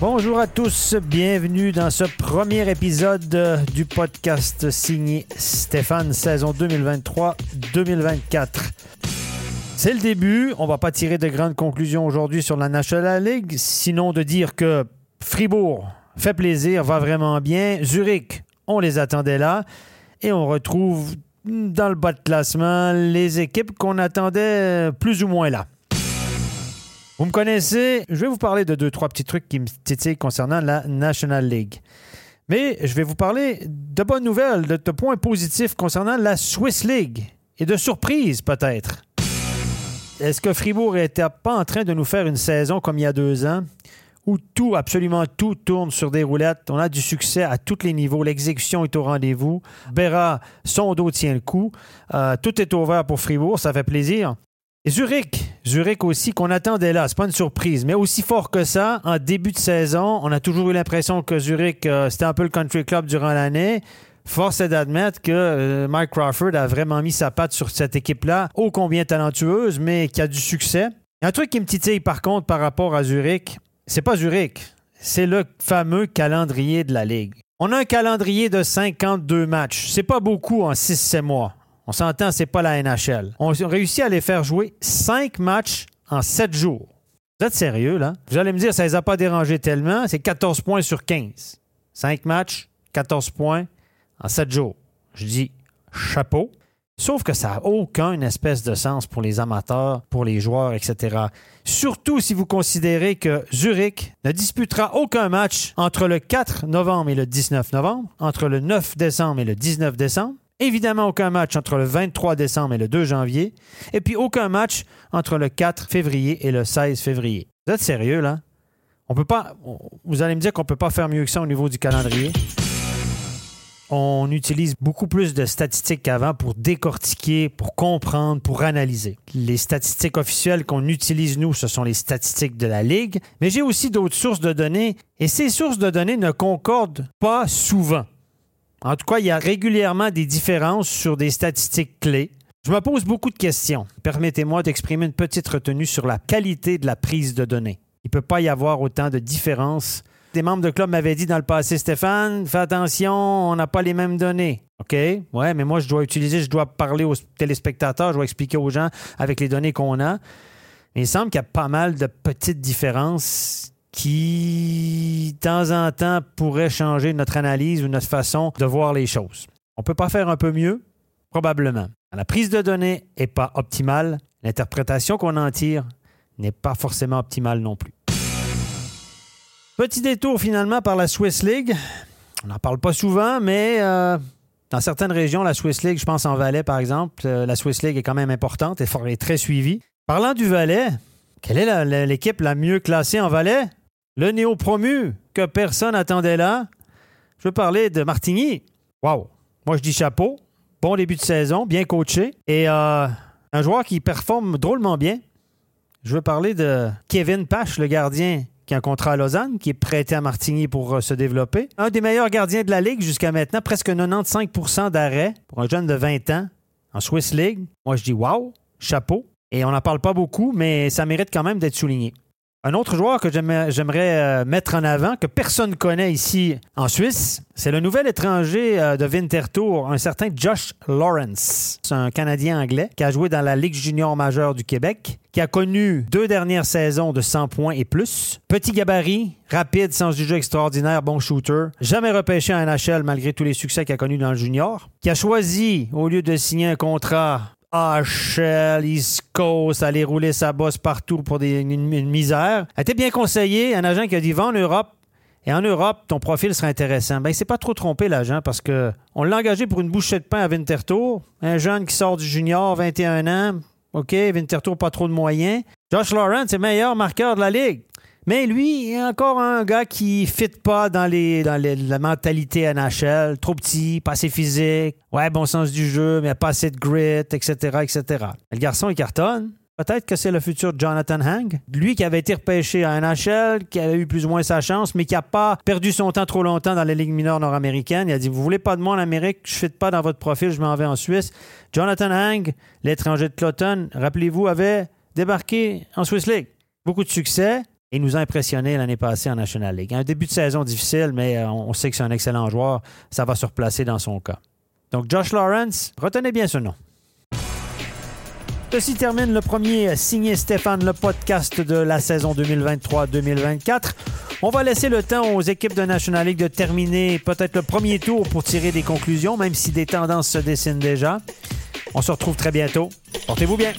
Bonjour à tous, bienvenue dans ce premier épisode du podcast signé Stéphane, saison 2023-2024. C'est le début, on va pas tirer de grandes conclusions aujourd'hui sur la National League, sinon de dire que Fribourg fait plaisir, va vraiment bien, Zurich, on les attendait là, et on retrouve dans le bas de classement les équipes qu'on attendait plus ou moins là. Vous me connaissez, je vais vous parler de deux, trois petits trucs qui me titillent concernant la National League. Mais je vais vous parler de bonnes nouvelles, de, points positifs concernant la Swiss League et de surprises peut-être. Est-ce que Fribourg n'était pas en train de nous faire une saison comme il y a deux ans où tout, absolument tout tourne sur des roulettes? On a du succès à tous les niveaux. L'exécution est au rendez-vous. Berra, son dos tient le coup. Euh, tout est ouvert pour Fribourg. Ça fait plaisir. Zurich, Zurich aussi, qu'on attendait là, c'est pas une surprise, mais aussi fort que ça, en début de saison, on a toujours eu l'impression que Zurich, euh, c'était un peu le country club durant l'année. Force est d'admettre que euh, Mike Crawford a vraiment mis sa patte sur cette équipe-là, ô combien talentueuse, mais qui a du succès. Un truc qui me titille par contre par rapport à Zurich, c'est pas Zurich, c'est le fameux calendrier de la Ligue. On a un calendrier de 52 matchs. C'est pas beaucoup en 6-7 mois. On s'entend, c'est pas la NHL. On a réussi à les faire jouer cinq matchs en sept jours. Vous êtes sérieux, là? Vous allez me dire, ça les a pas dérangés tellement. C'est 14 points sur 15. Cinq matchs, 14 points en sept jours. Je dis chapeau. Sauf que ça n'a aucun espèce de sens pour les amateurs, pour les joueurs, etc. Surtout si vous considérez que Zurich ne disputera aucun match entre le 4 novembre et le 19 novembre, entre le 9 décembre et le 19 décembre, Évidemment, aucun match entre le 23 décembre et le 2 janvier. Et puis aucun match entre le 4 février et le 16 février. Vous êtes sérieux, là? On peut pas. Vous allez me dire qu'on ne peut pas faire mieux que ça au niveau du calendrier. On utilise beaucoup plus de statistiques qu'avant pour décortiquer, pour comprendre, pour analyser. Les statistiques officielles qu'on utilise, nous, ce sont les statistiques de la Ligue, mais j'ai aussi d'autres sources de données, et ces sources de données ne concordent pas souvent. En tout cas, il y a régulièrement des différences sur des statistiques clés. Je me pose beaucoup de questions. Permettez-moi d'exprimer une petite retenue sur la qualité de la prise de données. Il ne peut pas y avoir autant de différences. Des membres de club m'avaient dit dans le passé, Stéphane, fais attention, on n'a pas les mêmes données. OK? Ouais, mais moi, je dois utiliser, je dois parler aux téléspectateurs, je dois expliquer aux gens avec les données qu'on a. Il semble qu'il y a pas mal de petites différences qui, de temps en temps, pourrait changer notre analyse ou notre façon de voir les choses. On ne peut pas faire un peu mieux? Probablement. La prise de données n'est pas optimale. L'interprétation qu'on en tire n'est pas forcément optimale non plus. Petit détour finalement par la Swiss League. On n'en parle pas souvent, mais euh, dans certaines régions, la Swiss League, je pense en Valais par exemple, euh, la Swiss League est quand même importante et très suivie. Parlant du Valais, quelle est l'équipe la mieux classée en Valais? Le néo-promu que personne n'attendait là. Je veux parler de Martigny. Wow! Moi, je dis chapeau. Bon début de saison, bien coaché. Et euh, un joueur qui performe drôlement bien. Je veux parler de Kevin Pache, le gardien qui a un contrat à Lausanne, qui est prêté à Martigny pour euh, se développer. Un des meilleurs gardiens de la Ligue jusqu'à maintenant, presque 95% d'arrêt pour un jeune de 20 ans en Swiss League. Moi, je dis wow, chapeau. Et on n'en parle pas beaucoup, mais ça mérite quand même d'être souligné. Un autre joueur que j'aimerais euh, mettre en avant, que personne ne connaît ici en Suisse, c'est le nouvel étranger euh, de Winterthur, un certain Josh Lawrence. C'est un Canadien anglais qui a joué dans la Ligue junior majeure du Québec, qui a connu deux dernières saisons de 100 points et plus. Petit gabarit, rapide, sens du jeu extraordinaire, bon shooter. Jamais repêché en NHL malgré tous les succès qu'il a connus dans le junior. Qui a choisi, au lieu de signer un contrat HL, East Coast, aller rouler sa bosse partout pour une, misère. Elle était bien conseillé, un agent qui a dit va en Europe. Et en Europe, ton profil serait intéressant. Ben, il s'est pas trop trompé, l'agent, parce que on l'a engagé pour une bouchée de pain à Winterthur. Un jeune qui sort du junior, 21 ans. OK, Winterthur, pas trop de moyens. Josh Lawrence est meilleur marqueur de la Ligue. Mais lui, il est encore un gars qui ne fit pas dans, les, dans la mentalité NHL. Trop petit, pas assez physique. Ouais, bon sens du jeu, mais pas assez de grit, etc., etc. Le garçon, il cartonne. Peut-être que c'est le futur Jonathan Hang. Lui qui avait été repêché à NHL, qui avait eu plus ou moins sa chance, mais qui n'a pas perdu son temps trop longtemps dans les ligues mineures nord-américaines. Il a dit Vous voulez pas de moi en Amérique, je ne fit pas dans votre profil, je m'en vais en Suisse. Jonathan Hang, l'étranger de Cloton, rappelez-vous, avait débarqué en Swiss League. Beaucoup de succès. Il nous a impressionné l'année passée en National League. Un début de saison difficile, mais euh, on sait que c'est un excellent joueur. Ça va se replacer dans son cas. Donc, Josh Lawrence, retenez bien ce nom. Ceci termine le premier signé Stéphane, le podcast de la saison 2023-2024. On va laisser le temps aux équipes de National League de terminer peut-être le premier tour pour tirer des conclusions, même si des tendances se dessinent déjà. On se retrouve très bientôt. Portez-vous bien.